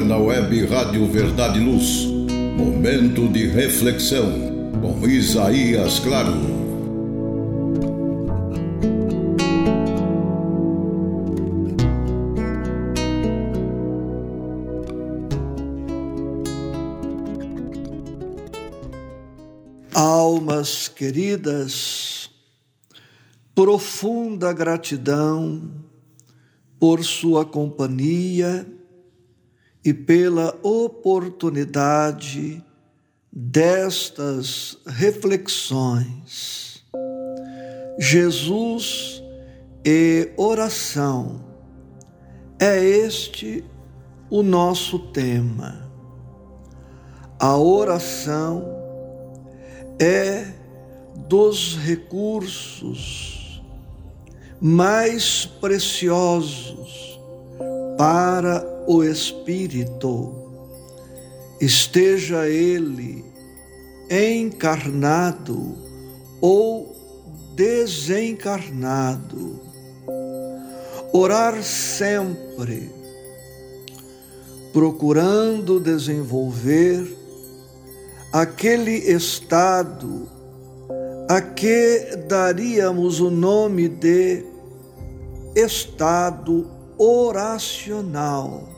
agora na web Rádio Verdade e Luz. Momento de reflexão com Isaías Claro. Almas queridas, profunda gratidão por sua companhia e pela oportunidade destas reflexões. Jesus e oração é este o nosso tema. A oração é dos recursos mais preciosos para o Espírito, esteja ele encarnado ou desencarnado. Orar sempre, procurando desenvolver aquele estado a que daríamos o nome de estado oracional.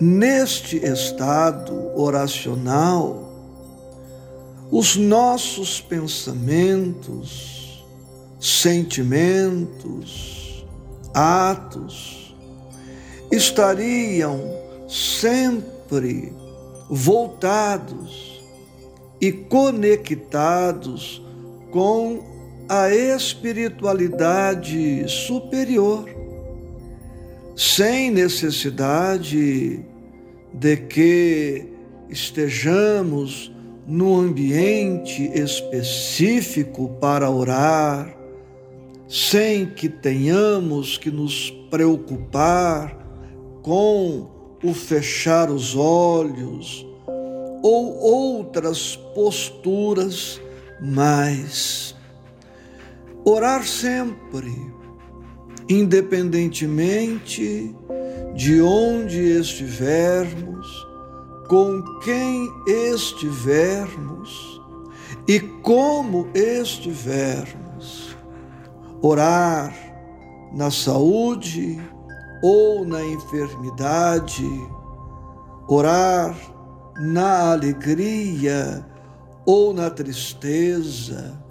Neste estado oracional, os nossos pensamentos, sentimentos, atos estariam sempre voltados e conectados com a espiritualidade superior, sem necessidade de que estejamos num ambiente específico para orar, sem que tenhamos que nos preocupar com o fechar os olhos ou outras posturas mais Orar sempre, independentemente de onde estivermos, com quem estivermos e como estivermos. Orar na saúde ou na enfermidade, orar na alegria ou na tristeza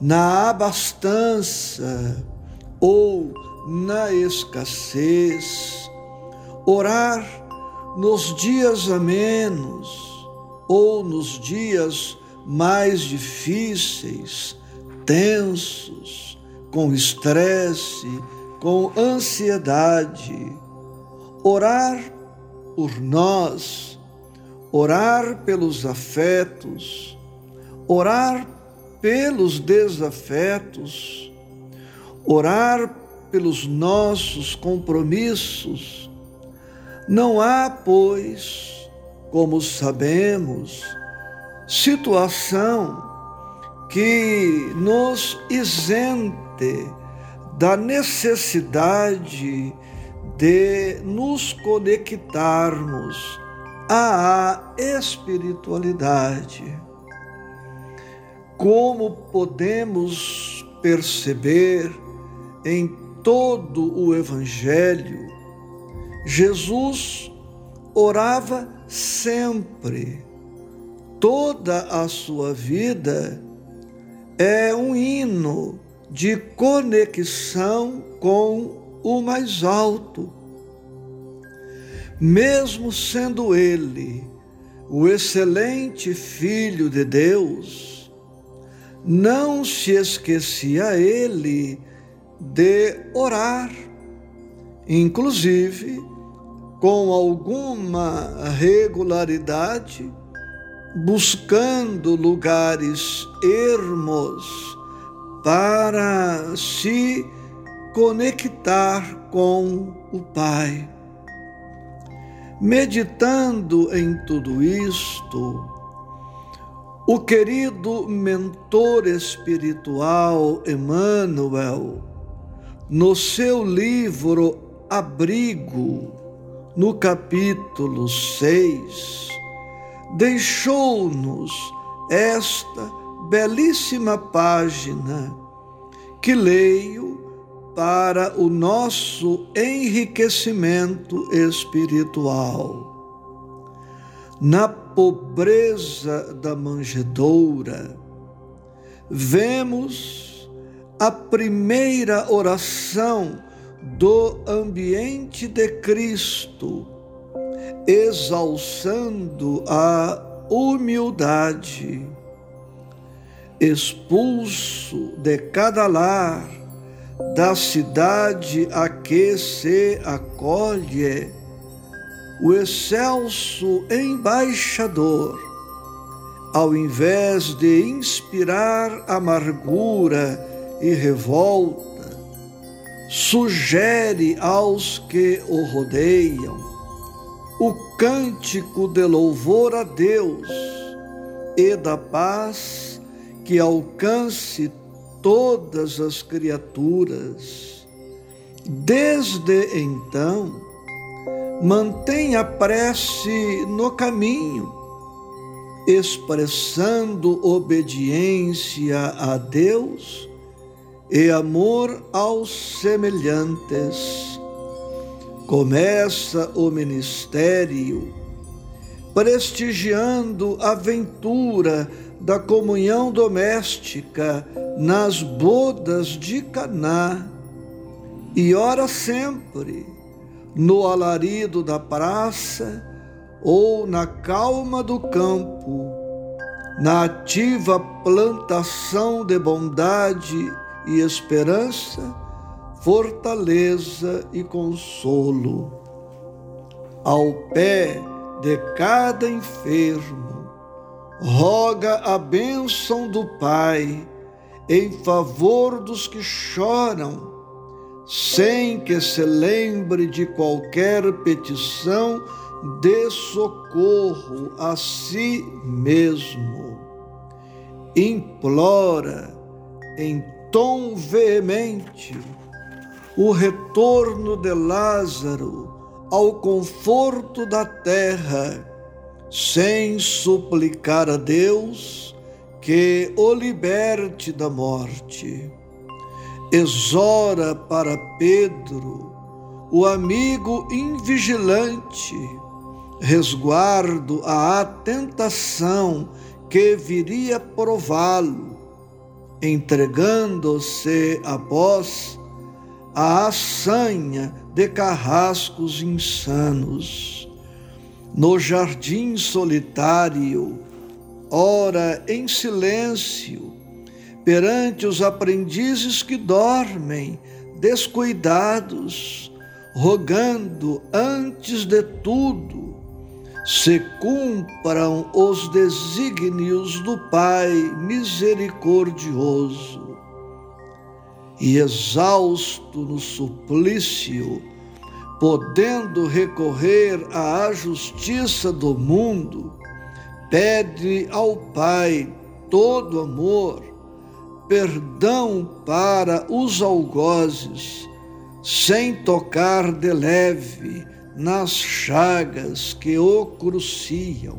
na abastança ou na escassez, orar nos dias amenos ou nos dias mais difíceis, tensos, com estresse, com ansiedade, orar por nós, orar pelos afetos, orar pelos desafetos, orar pelos nossos compromissos. Não há, pois, como sabemos, situação que nos isente da necessidade de nos conectarmos à espiritualidade. Como podemos perceber em todo o Evangelho, Jesus orava sempre. Toda a sua vida é um hino de conexão com o mais alto. Mesmo sendo ele o excelente Filho de Deus, não se esquecia ele de orar, inclusive com alguma regularidade, buscando lugares ermos para se conectar com o Pai. Meditando em tudo isto, o querido mentor espiritual Emmanuel, no seu livro Abrigo, no capítulo 6, deixou-nos esta belíssima página que leio para o nosso enriquecimento espiritual. Na pobreza da manjedoura, vemos a primeira oração do ambiente de Cristo, exalçando a humildade. Expulso de cada lar, da cidade a que se acolhe, o excelso embaixador, ao invés de inspirar amargura e revolta, sugere aos que o rodeiam o cântico de louvor a Deus e da paz que alcance todas as criaturas. Desde então, mantém a prece no caminho, expressando obediência a Deus e amor aos semelhantes. Começa o ministério prestigiando a ventura da comunhão doméstica nas bodas de Caná e ora sempre no alarido da praça ou na calma do campo, na ativa plantação de bondade e esperança, fortaleza e consolo. Ao pé de cada enfermo, roga a bênção do Pai em favor dos que choram, sem que se lembre de qualquer petição de socorro a si mesmo. Implora em tom veemente o retorno de Lázaro ao conforto da terra, sem suplicar a Deus que o liberte da morte. Exora para Pedro, o amigo invigilante, resguardo à tentação que viria prová-lo, entregando-se após a assanha de carrascos insanos. No jardim solitário, ora em silêncio, perante os aprendizes que dormem, descuidados, rogando antes de tudo se cumpram os desígnios do Pai misericordioso. E exausto no suplício, podendo recorrer à justiça do mundo, pede ao Pai todo amor, perdão para os algozes, sem tocar de leve nas chagas que o cruciam.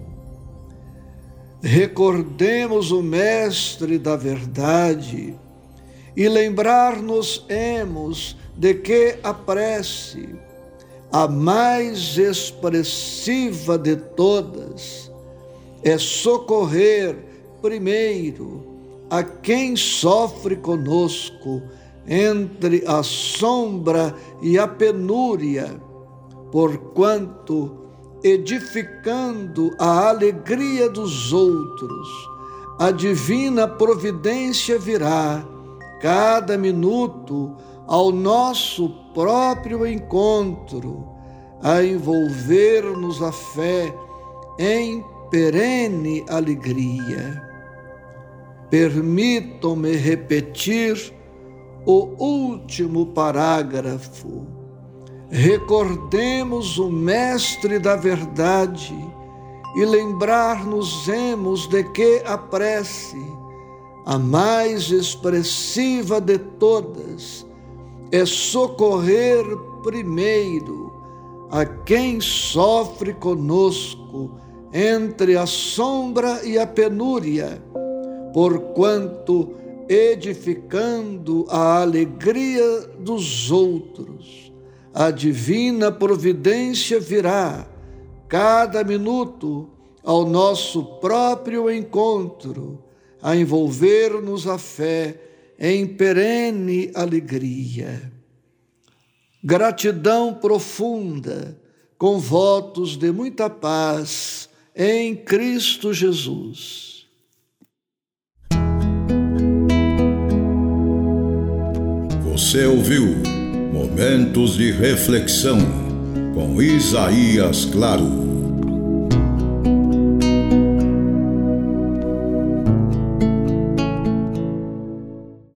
Recordemos o Mestre da Verdade e lembrar-nos-emos de que a prece, a mais expressiva de todas, é socorrer primeiro a quem sofre conosco entre a sombra e a penúria, porquanto, edificando a alegria dos outros, a divina providência virá cada minuto ao nosso próprio encontro, a envolver-nos a fé em perene alegria. Permitam-me repetir o último parágrafo. Recordemos o Mestre da Verdade e lembrar-nos-emos de que a prece a mais expressiva de todas, é socorrer primeiro a quem sofre conosco entre a sombra e a penúria, porquanto edificando a alegria dos outros, a divina providência virá cada minuto ao nosso próprio encontro, a envolver-nos a fé em perene alegria. Gratidão profunda, com votos de muita paz em Cristo Jesus. Você ouviu Momentos de Reflexão com Isaías Claro.